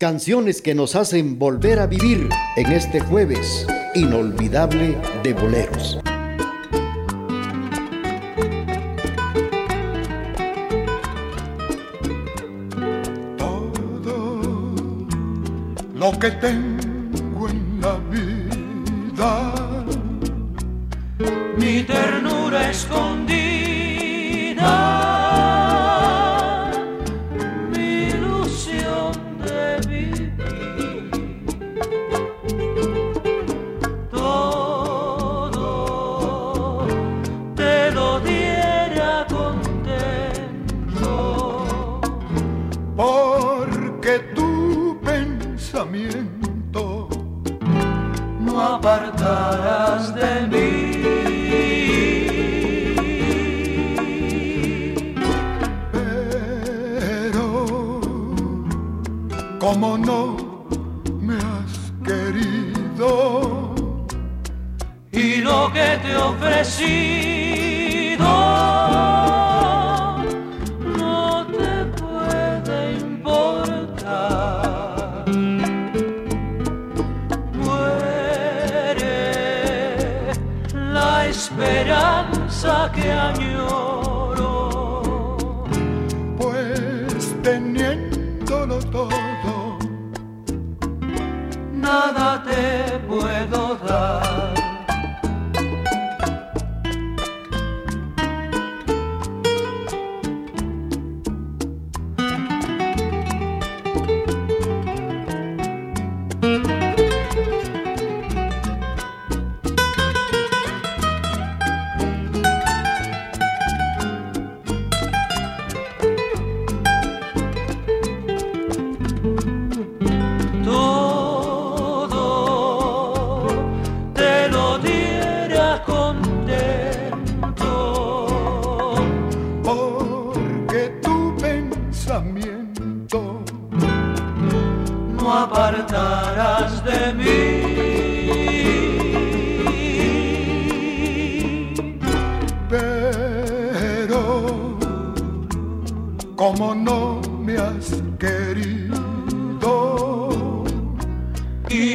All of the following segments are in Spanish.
Canciones que nos hacen volver a vivir en este jueves inolvidable de boleros. Todo lo que tengo en la vida, mi ternura escondida te ofrecí que añoro.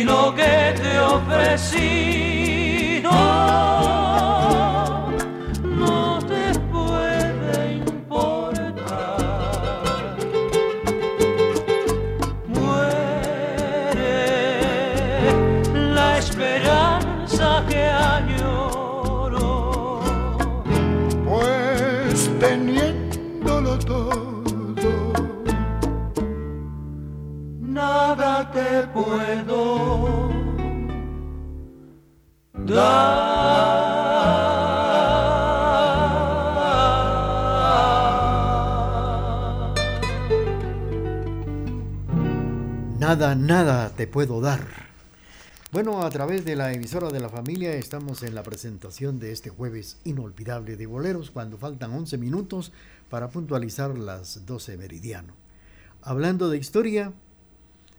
lo que te ofrecí. No. Nada, nada te puedo dar. Bueno, a través de la emisora de la familia estamos en la presentación de este jueves inolvidable de boleros cuando faltan 11 minutos para puntualizar las 12 meridiano. Hablando de historia,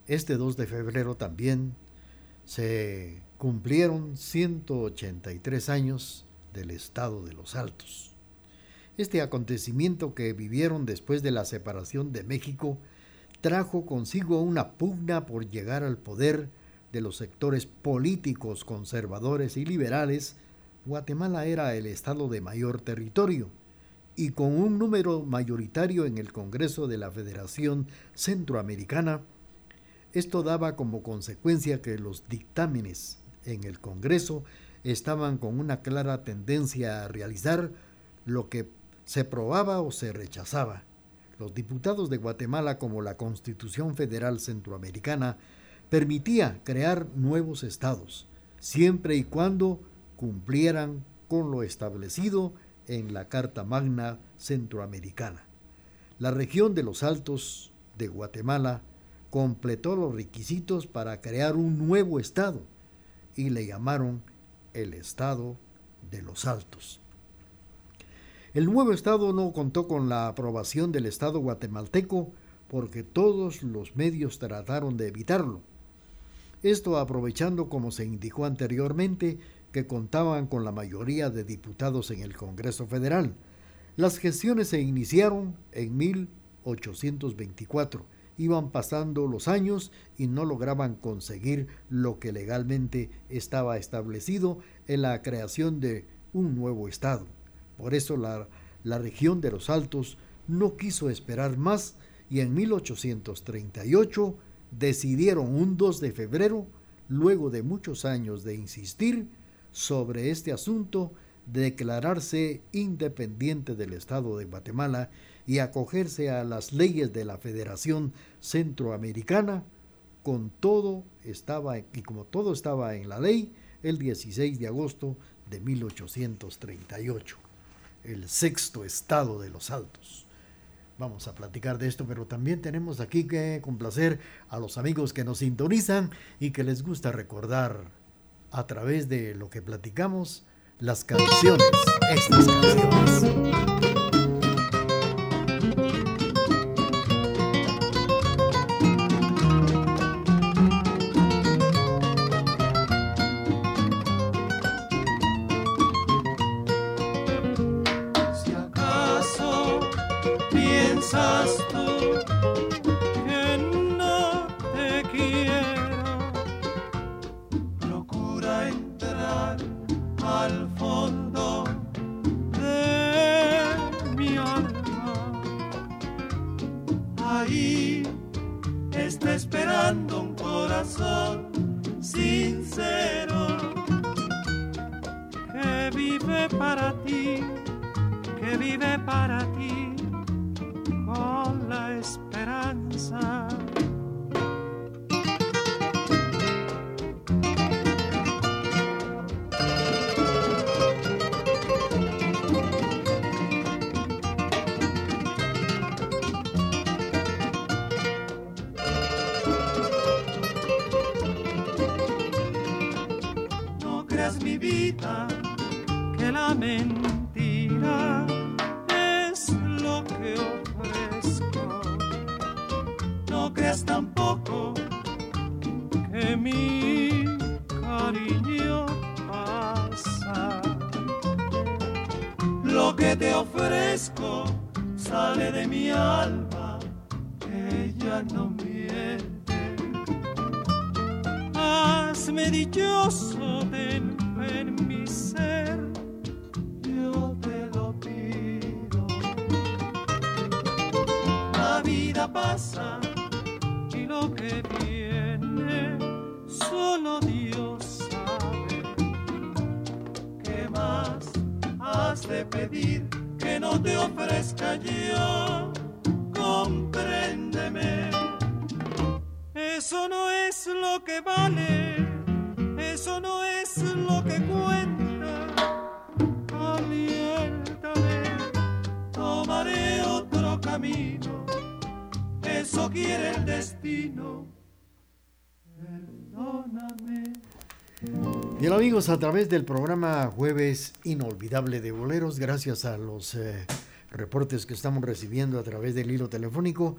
este 2 de febrero también se cumplieron 183 años del estado de los Altos. Este acontecimiento que vivieron después de la separación de México trajo consigo una pugna por llegar al poder de los sectores políticos conservadores y liberales, Guatemala era el estado de mayor territorio y con un número mayoritario en el Congreso de la Federación Centroamericana, esto daba como consecuencia que los dictámenes en el Congreso estaban con una clara tendencia a realizar lo que se probaba o se rechazaba. Los diputados de Guatemala, como la Constitución Federal Centroamericana, permitía crear nuevos estados, siempre y cuando cumplieran con lo establecido en la Carta Magna Centroamericana. La región de los Altos de Guatemala completó los requisitos para crear un nuevo estado y le llamaron el Estado de los Altos. El nuevo Estado no contó con la aprobación del Estado guatemalteco porque todos los medios trataron de evitarlo. Esto aprovechando, como se indicó anteriormente, que contaban con la mayoría de diputados en el Congreso Federal. Las gestiones se iniciaron en 1824 iban pasando los años y no lograban conseguir lo que legalmente estaba establecido en la creación de un nuevo Estado. Por eso la, la región de los Altos no quiso esperar más y en 1838 decidieron un 2 de febrero, luego de muchos años de insistir sobre este asunto, declararse independiente del Estado de Guatemala y acogerse a las leyes de la Federación Centroamericana, con todo estaba y como todo estaba en la ley, el 16 de agosto de 1838, el sexto estado de los Altos. Vamos a platicar de esto, pero también tenemos aquí que complacer a los amigos que nos sintonizan y que les gusta recordar a través de lo que platicamos las canciones, estas canciones. hazme dichoso de en mi ser. Yo te lo pido. La vida pasa y lo que viene solo Dios sabe. ¿Qué más has de pedir que no te ofrezca yo? Compréndeme. Eso no es lo que vale. Bien amigos, a través del programa Jueves Inolvidable de Boleros, gracias a los eh, reportes que estamos recibiendo a través del hilo telefónico,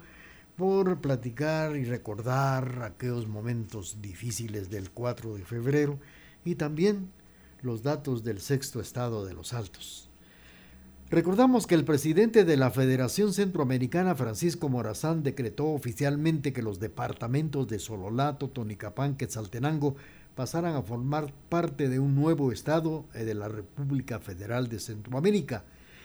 por platicar y recordar aquellos momentos difíciles del 4 de febrero y también los datos del sexto estado de los Altos. Recordamos que el presidente de la Federación Centroamericana, Francisco Morazán, decretó oficialmente que los departamentos de Sololato, Tonicapán, Quetzaltenango pasaran a formar parte de un nuevo Estado eh, de la República Federal de Centroamérica.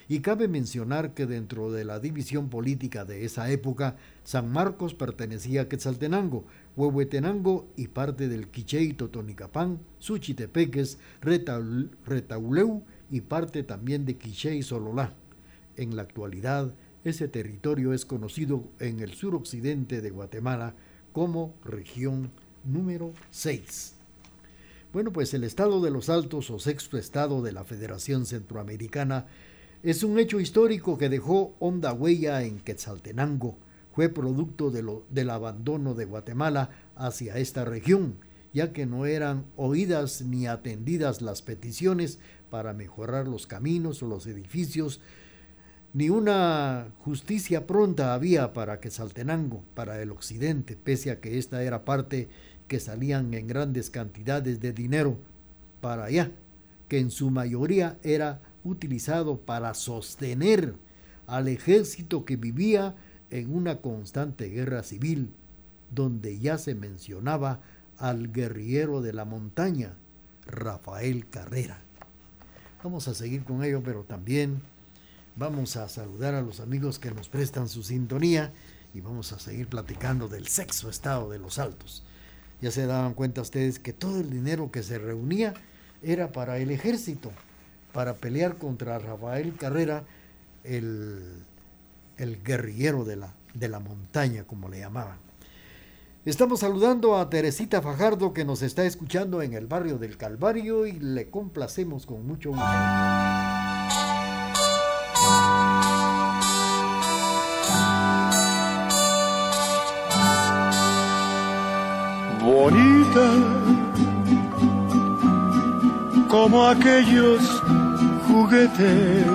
Y cabe mencionar que dentro de la división política de esa época, San Marcos pertenecía a Quetzaltenango, Huehuetenango y parte del Quiché Totonicapán, Suchitepeques, Retauleu y parte también de Quiché y Sololá. En la actualidad, ese territorio es conocido en el suroccidente de Guatemala como región número 6. Bueno, pues el Estado de los Altos o sexto Estado de la Federación Centroamericana es un hecho histórico que dejó honda huella en Quetzaltenango. Fue producto del abandono de Guatemala hacia esta región, ya que no eran oídas ni atendidas las peticiones para mejorar los caminos o los edificios, ni una justicia pronta había para Quetzaltenango, para el occidente, pese a que esta era parte que salían en grandes cantidades de dinero para allá, que en su mayoría era utilizado para sostener al ejército que vivía en una constante guerra civil donde ya se mencionaba al guerrillero de la montaña, Rafael Carrera. Vamos a seguir con ello, pero también vamos a saludar a los amigos que nos prestan su sintonía y vamos a seguir platicando del sexo estado de los altos. Ya se daban cuenta ustedes que todo el dinero que se reunía era para el ejército, para pelear contra Rafael Carrera, el, el guerrillero de la, de la montaña, como le llamaban. Estamos saludando a Teresita Fajardo que nos está escuchando en el barrio del Calvario y le complacemos con mucho gusto. bonita como aquellos juguetes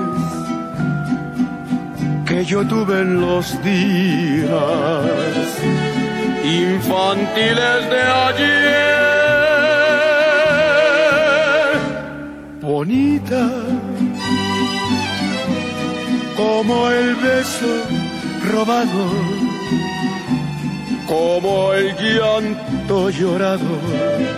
que yo tuve en los días infantiles de ayer. Bonita como el beso robado, como el llanto llorado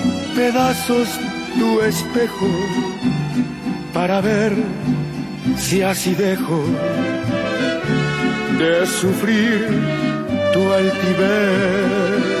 pedazos tu espejo para ver si así dejo de sufrir tu altivez.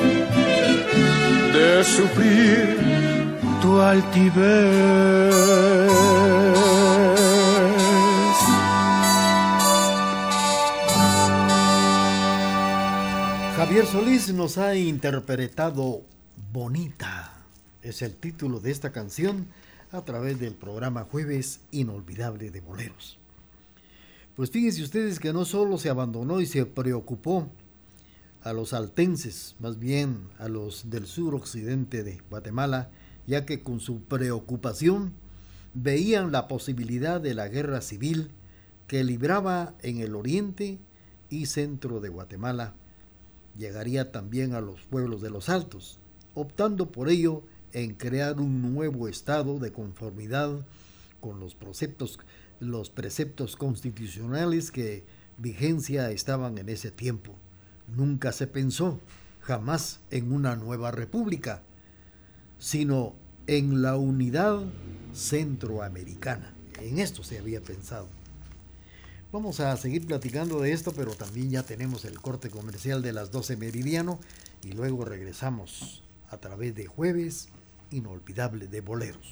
de sufrir tu altivez. Javier Solís nos ha interpretado Bonita. Es el título de esta canción a través del programa Jueves Inolvidable de Boleros. Pues fíjense ustedes que no solo se abandonó y se preocupó a los altenses, más bien a los del sur occidente de Guatemala, ya que con su preocupación veían la posibilidad de la guerra civil que libraba en el oriente y centro de Guatemala. Llegaría también a los pueblos de los altos, optando por ello en crear un nuevo estado de conformidad con los preceptos, los preceptos constitucionales que vigencia estaban en ese tiempo. Nunca se pensó jamás en una nueva república, sino en la unidad centroamericana. En esto se había pensado. Vamos a seguir platicando de esto, pero también ya tenemos el corte comercial de las 12 meridiano y luego regresamos a través de jueves inolvidable de boleros.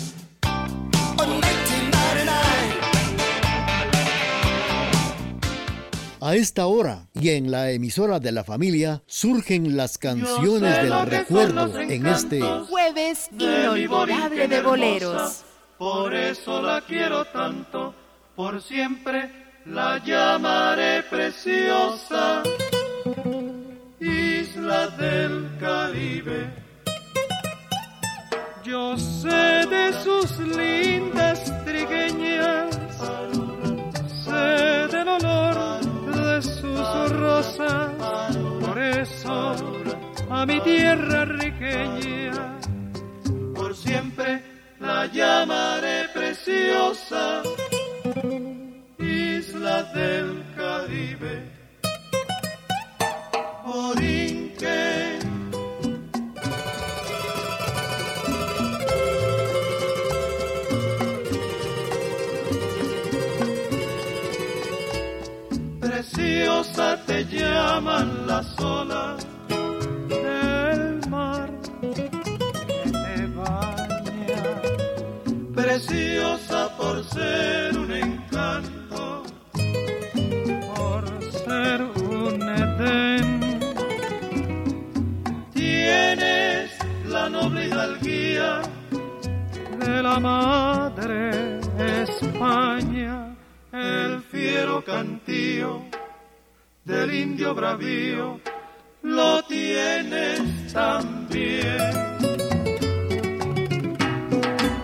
A esta hora y en la emisora de la familia surgen las canciones del recuerdo en este jueves inolvidable de boleros. Por eso la quiero tanto, por siempre la llamaré preciosa. Isla del Caribe. Yo sé de sus lindas rosas, por eso a mi tierra riqueña, por siempre la llamaré preciosa, isla del Caribe. Borinque. Te llaman las olas del mar que te baña. Preciosa por ser un encanto, por ser un edén. Tienes la noble hidalguía de la madre España, el fiero cantío del indio bravío, lo tienes también.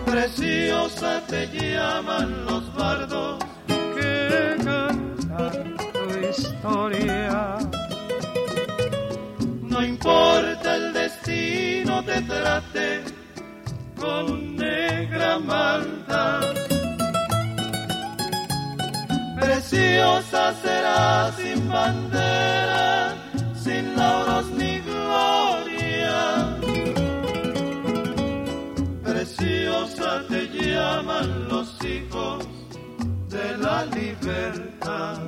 Preciosa te llaman los bardos que cantan tu historia. No importa el destino te trate con negra maldad. Preciosa será sin bandera, sin lauros ni gloria. Preciosa te llaman los hijos de la libertad.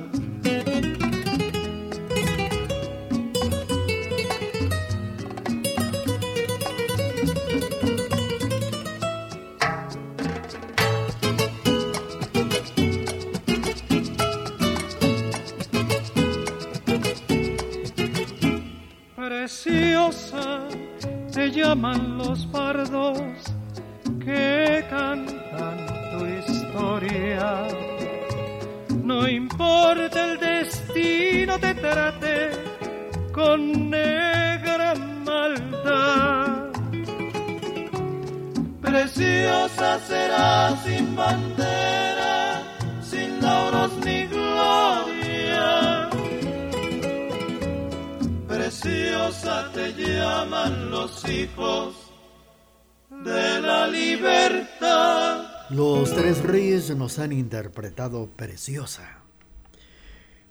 Preciosa te llaman los pardos que cantan tu historia. No importa el destino te trate con negra maldad. Preciosa será sin Te llaman los hijos de la libertad. Los tres reyes nos han interpretado Preciosa.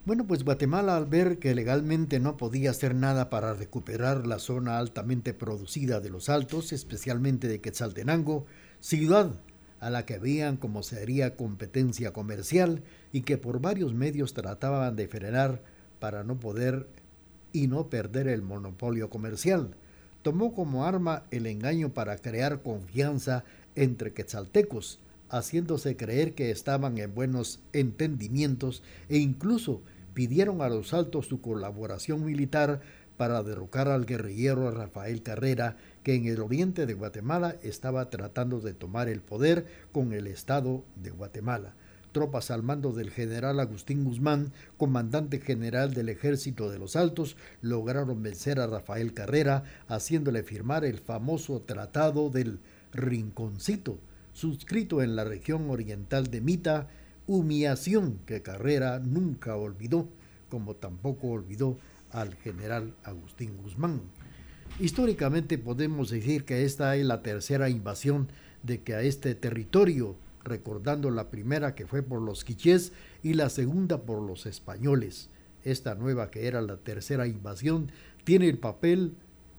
Bueno, pues Guatemala al ver que legalmente no podía hacer nada para recuperar la zona altamente producida de los Altos, especialmente de Quetzaltenango, ciudad a la que veían como sería competencia comercial y que por varios medios trataban de frenar para no poder y no perder el monopolio comercial. Tomó como arma el engaño para crear confianza entre quetzaltecos, haciéndose creer que estaban en buenos entendimientos e incluso pidieron a los altos su colaboración militar para derrocar al guerrillero Rafael Carrera, que en el oriente de Guatemala estaba tratando de tomar el poder con el Estado de Guatemala. Tropas al mando del general Agustín Guzmán, comandante general del ejército de los Altos, lograron vencer a Rafael Carrera, haciéndole firmar el famoso Tratado del Rinconcito, suscrito en la región oriental de Mita, humillación que Carrera nunca olvidó, como tampoco olvidó al general Agustín Guzmán. Históricamente podemos decir que esta es la tercera invasión de que a este territorio, recordando la primera que fue por los quichés y la segunda por los españoles. Esta nueva que era la tercera invasión tiene el papel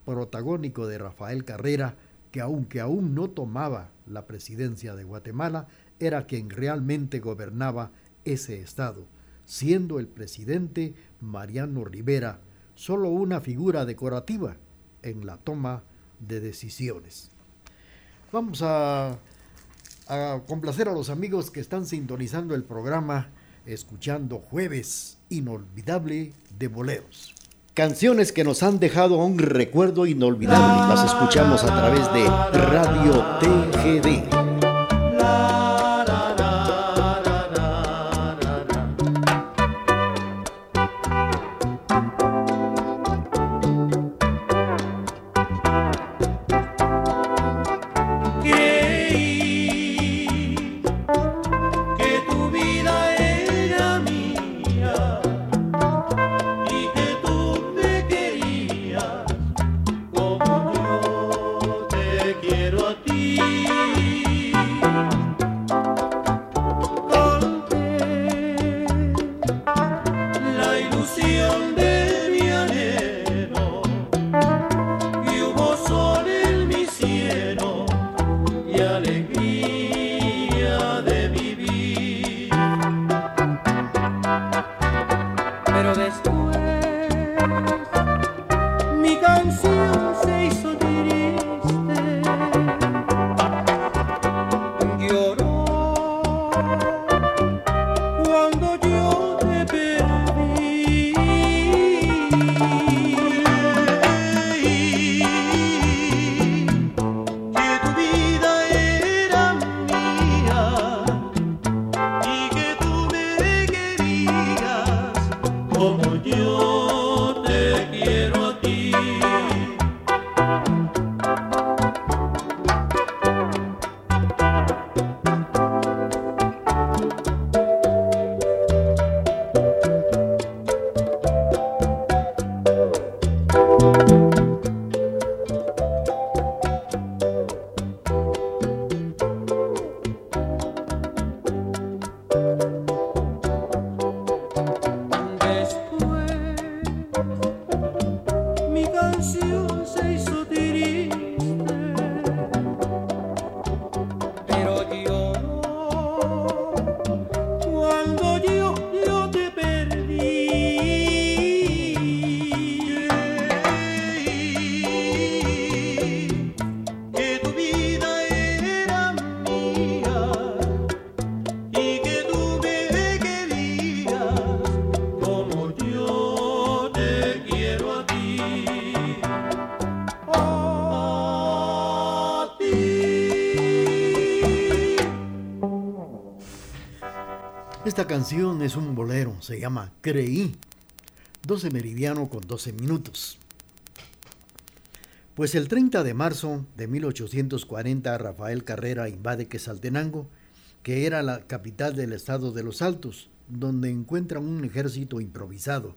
protagónico de Rafael Carrera, que aunque aún no tomaba la presidencia de Guatemala, era quien realmente gobernaba ese estado, siendo el presidente Mariano Rivera solo una figura decorativa en la toma de decisiones. Vamos a, a complacer a los amigos que están sintonizando el programa escuchando Jueves Inolvidable de Boleros. Canciones que nos han dejado un recuerdo inolvidable. Las escuchamos a través de Radio TGD. Canción es un bolero, se llama Creí. 12 meridiano con 12 minutos. Pues el 30 de marzo de 1840 Rafael Carrera invade Quesaltenango, que era la capital del estado de los Altos, donde encuentra un ejército improvisado,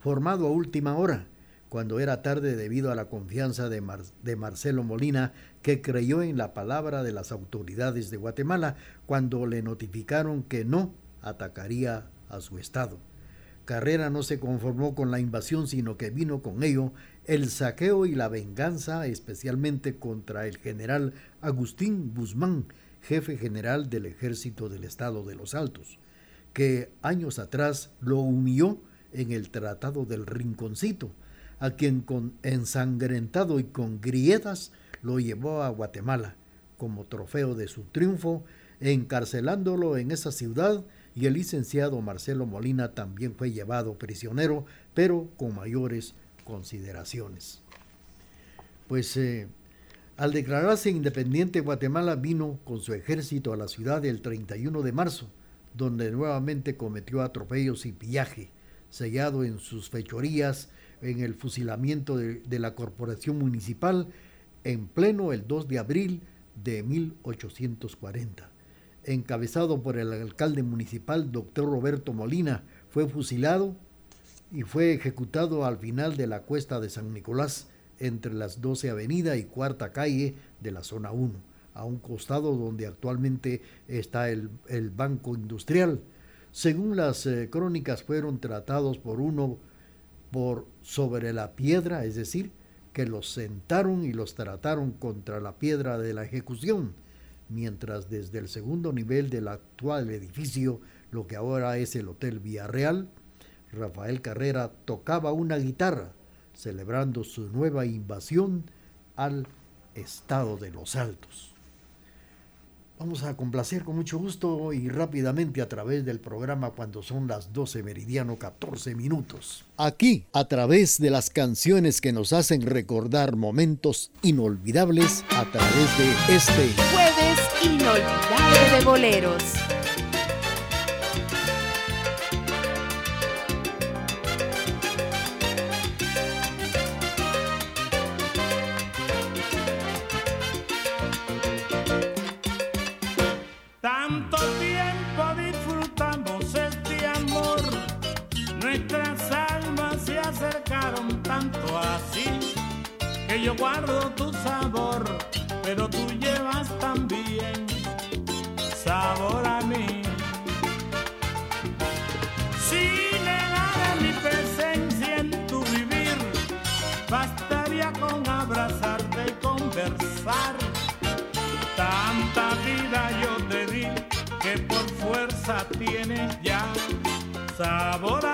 formado a última hora, cuando era tarde debido a la confianza de, de Marcelo Molina, que creyó en la palabra de las autoridades de Guatemala cuando le notificaron que no atacaría a su estado. Carrera no se conformó con la invasión, sino que vino con ello el saqueo y la venganza, especialmente contra el general Agustín Guzmán, jefe general del ejército del estado de los Altos, que años atrás lo humilló en el Tratado del Rinconcito, a quien con ensangrentado y con grietas lo llevó a Guatemala como trofeo de su triunfo, encarcelándolo en esa ciudad y el licenciado Marcelo Molina también fue llevado prisionero, pero con mayores consideraciones. Pues eh, al declararse independiente Guatemala vino con su ejército a la ciudad el 31 de marzo, donde nuevamente cometió atropellos y pillaje, sellado en sus fechorías en el fusilamiento de, de la corporación municipal en pleno el 2 de abril de 1840 encabezado por el alcalde municipal, doctor Roberto Molina, fue fusilado y fue ejecutado al final de la cuesta de San Nicolás, entre las 12 Avenida y Cuarta Calle de la zona 1, a un costado donde actualmente está el, el Banco Industrial. Según las eh, crónicas, fueron tratados por uno por sobre la piedra, es decir, que los sentaron y los trataron contra la piedra de la ejecución mientras desde el segundo nivel del actual edificio, lo que ahora es el Hotel Villarreal, Rafael Carrera tocaba una guitarra, celebrando su nueva invasión al estado de los Altos. Vamos a complacer con mucho gusto y rápidamente a través del programa cuando son las 12 meridiano 14 minutos. Aquí, a través de las canciones que nos hacen recordar momentos inolvidables a través de este jueves inolvidable de boleros. Yo guardo tu sabor, pero tú llevas también sabor a mí. Si negara mi presencia en tu vivir, bastaría con abrazarte y conversar. Tanta vida yo te di que por fuerza tienes ya sabor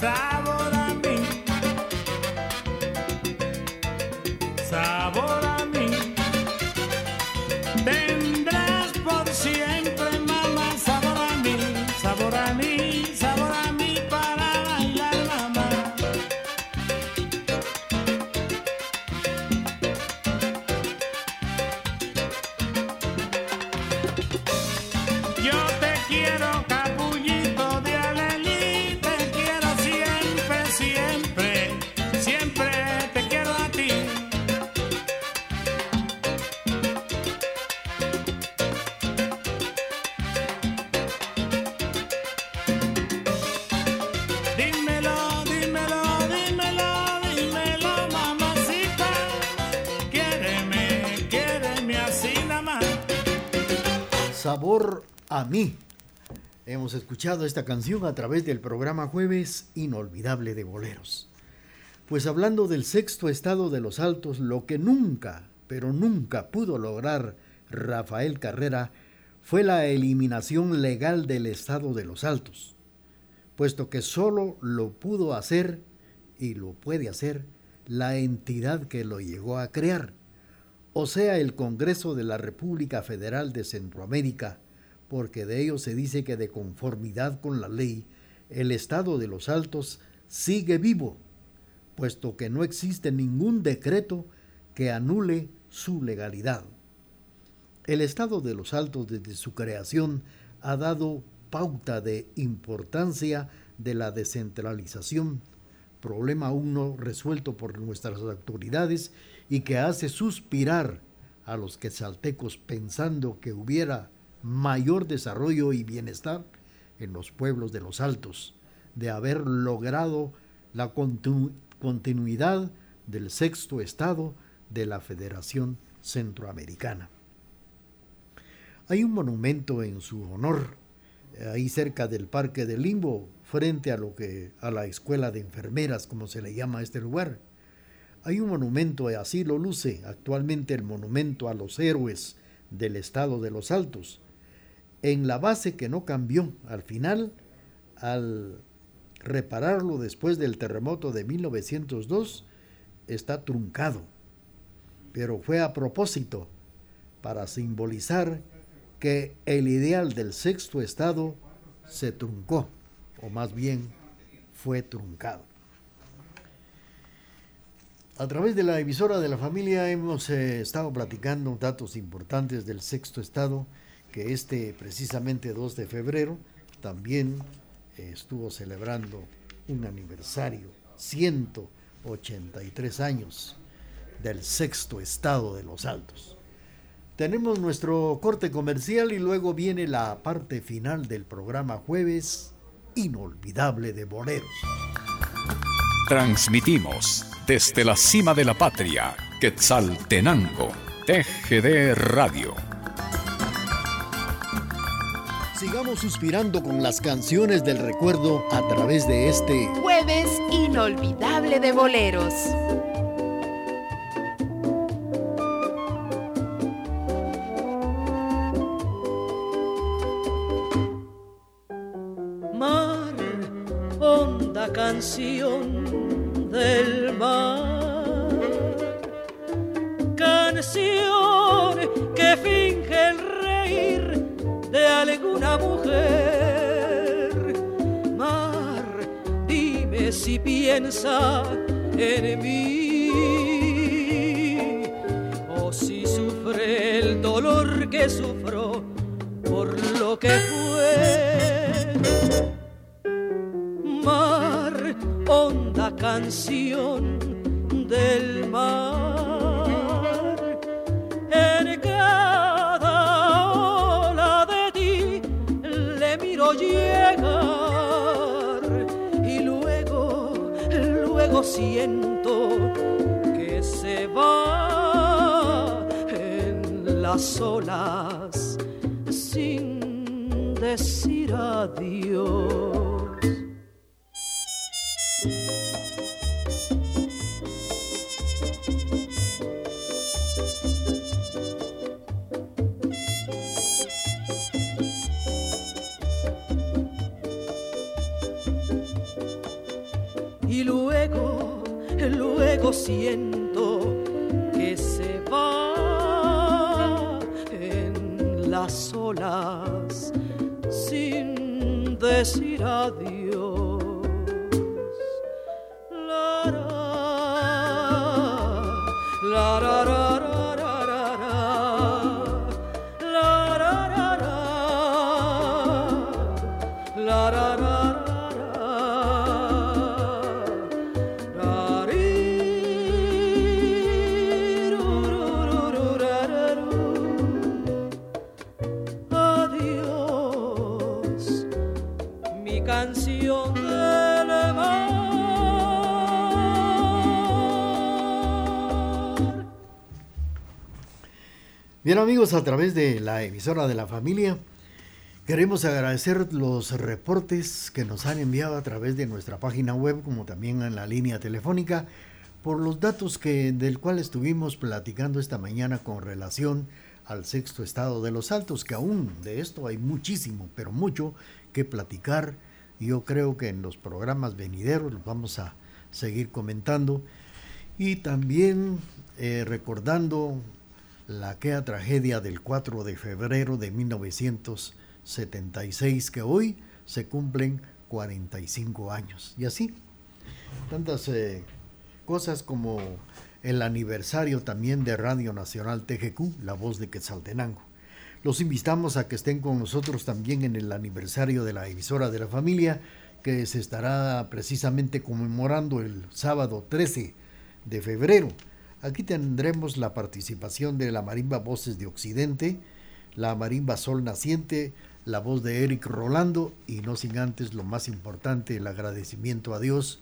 Sabor Escuchado esta canción a través del programa Jueves Inolvidable de Boleros. Pues hablando del sexto estado de los altos, lo que nunca, pero nunca pudo lograr Rafael Carrera fue la eliminación legal del estado de los altos, puesto que solo lo pudo hacer y lo puede hacer la entidad que lo llegó a crear, o sea, el Congreso de la República Federal de Centroamérica, porque de ello se dice que de conformidad con la ley, el Estado de los Altos sigue vivo, puesto que no existe ningún decreto que anule su legalidad. El Estado de los Altos desde su creación ha dado pauta de importancia de la descentralización, problema aún no resuelto por nuestras autoridades y que hace suspirar a los quetzaltecos pensando que hubiera mayor desarrollo y bienestar en los pueblos de los altos, de haber logrado la continuidad del sexto estado de la Federación Centroamericana. Hay un monumento en su honor ahí cerca del Parque del Limbo, frente a lo que a la escuela de enfermeras, como se le llama a este lugar. Hay un monumento, así lo luce actualmente el monumento a los héroes del estado de los Altos. En la base que no cambió al final, al repararlo después del terremoto de 1902, está truncado, pero fue a propósito para simbolizar que el ideal del sexto estado se truncó, o más bien fue truncado. A través de la emisora de la familia hemos eh, estado platicando datos importantes del sexto estado, que este precisamente 2 de febrero también eh, estuvo celebrando un aniversario, 183 años del sexto estado de los Altos. Tenemos nuestro corte comercial y luego viene la parte final del programa jueves inolvidable de boleros. Transmitimos desde la cima de la patria, Quetzaltenango, TGD Radio. Sigamos suspirando con las canciones del recuerdo a través de este jueves inolvidable de boleros. canción del mar. Canción alguna mujer. Mar, dime si piensa en mí o si sufre el dolor que sufro por lo que fue honda canción del mar. En las olas sin decir adiós. siento que se va las olas sin decir adiós. Bien amigos, a través de la emisora de la familia, queremos agradecer los reportes que nos han enviado a través de nuestra página web, como también en la línea telefónica, por los datos que, del cual estuvimos platicando esta mañana con relación al sexto estado de los altos, que aún de esto hay muchísimo, pero mucho que platicar. Yo creo que en los programas venideros los vamos a seguir comentando. Y también eh, recordando la aquella tragedia del 4 de febrero de 1976, que hoy se cumplen 45 años. Y así, tantas eh, cosas como el aniversario también de Radio Nacional TGQ, La Voz de Quetzaltenango. Los invitamos a que estén con nosotros también en el aniversario de la emisora de la familia, que se estará precisamente conmemorando el sábado 13 de febrero. Aquí tendremos la participación de la marimba Voces de Occidente, la marimba Sol Naciente, la voz de Eric Rolando y no sin antes lo más importante, el agradecimiento a Dios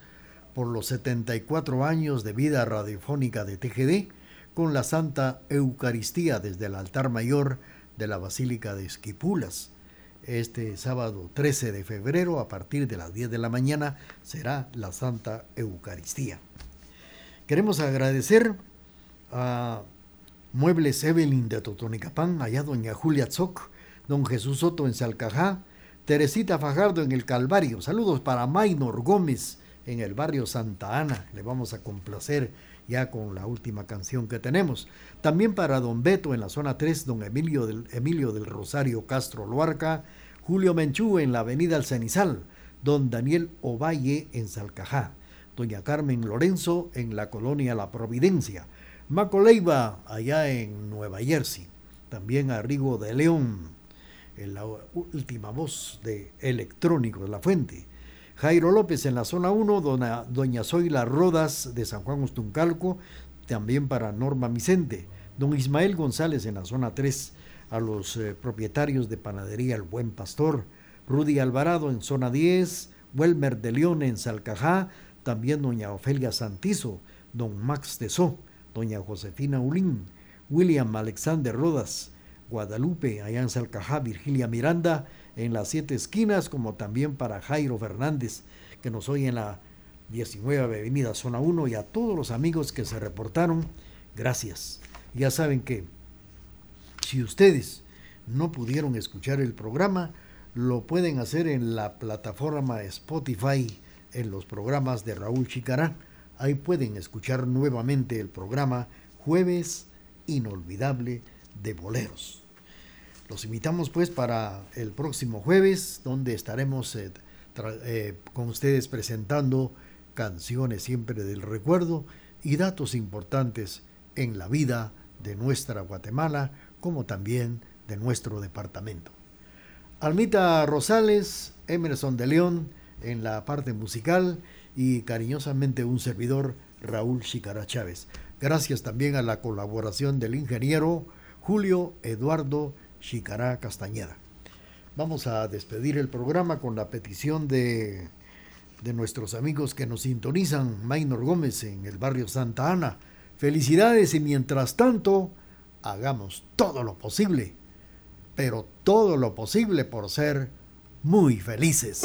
por los 74 años de vida radiofónica de TGD con la Santa Eucaristía desde el altar mayor de la Basílica de Esquipulas. este sábado 13 de febrero a partir de las 10 de la mañana será la Santa Eucaristía. Queremos agradecer a Muebles Evelyn de Totonicapán, allá doña Julia Zoc, don Jesús Soto en Salcajá, Teresita Fajardo en el Calvario. Saludos para Maynor Gómez en el barrio Santa Ana. Le vamos a complacer ya con la última canción que tenemos. También para don Beto en la zona 3, don Emilio del, Emilio del Rosario Castro Luarca, Julio Menchú en la avenida El Cenizal, don Daniel Ovalle en Salcajá, doña Carmen Lorenzo en la colonia La Providencia, Maco Leiva allá en Nueva Jersey, también a Rigo de León, en la última voz de Electrónico de la Fuente, Jairo López en la zona 1, doña, doña Zoila Rodas de San Juan Ostuncalco, también para Norma Vicente, don Ismael González en la zona 3, a los eh, propietarios de Panadería El Buen Pastor, Rudy Alvarado en zona 10, Welmer de León en Salcajá, también doña Ofelia Santizo, don Max Tesó, doña Josefina Ulín, William Alexander Rodas, Guadalupe, allá en Salcajá, Virgilia Miranda, en las siete esquinas, como también para Jairo Fernández, que nos oye en la 19 Avenida Zona 1, y a todos los amigos que se reportaron, gracias. Ya saben que si ustedes no pudieron escuchar el programa, lo pueden hacer en la plataforma Spotify, en los programas de Raúl Chicará. Ahí pueden escuchar nuevamente el programa Jueves Inolvidable de Boleros. Los invitamos pues para el próximo jueves, donde estaremos eh, eh, con ustedes presentando canciones siempre del recuerdo y datos importantes en la vida de nuestra Guatemala, como también de nuestro departamento. Almita Rosales, Emerson de León en la parte musical y cariñosamente un servidor, Raúl Chicara Chávez. Gracias también a la colaboración del ingeniero Julio Eduardo Chicará Castañeda. Vamos a despedir el programa con la petición de, de nuestros amigos que nos sintonizan, Maynor Gómez en el barrio Santa Ana. Felicidades y mientras tanto, hagamos todo lo posible, pero todo lo posible por ser muy felices.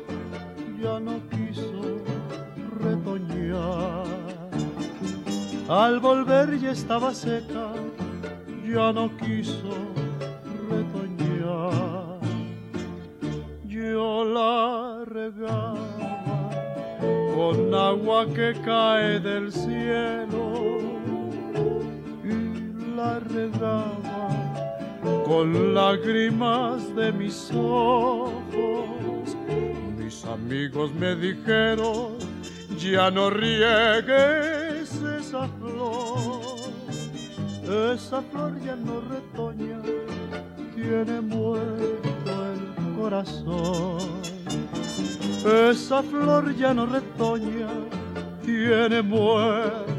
Al volver ya estaba seca, ya no quiso retoñar. Yo la regaba con agua que cae del cielo regaba con lágrimas de mis ojos. Mis amigos me dijeron, ya no riegues esa flor ya no retoña, tiene muerto el corazón. Esa flor ya no retoña, tiene muerto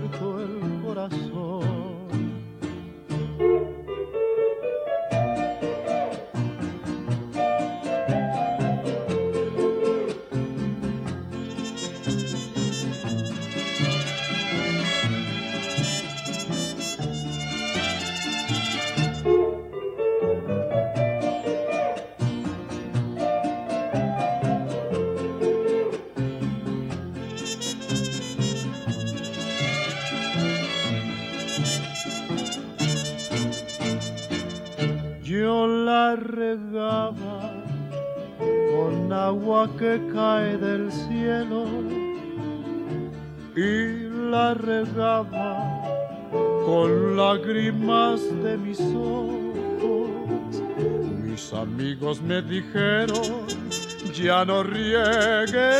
no riegues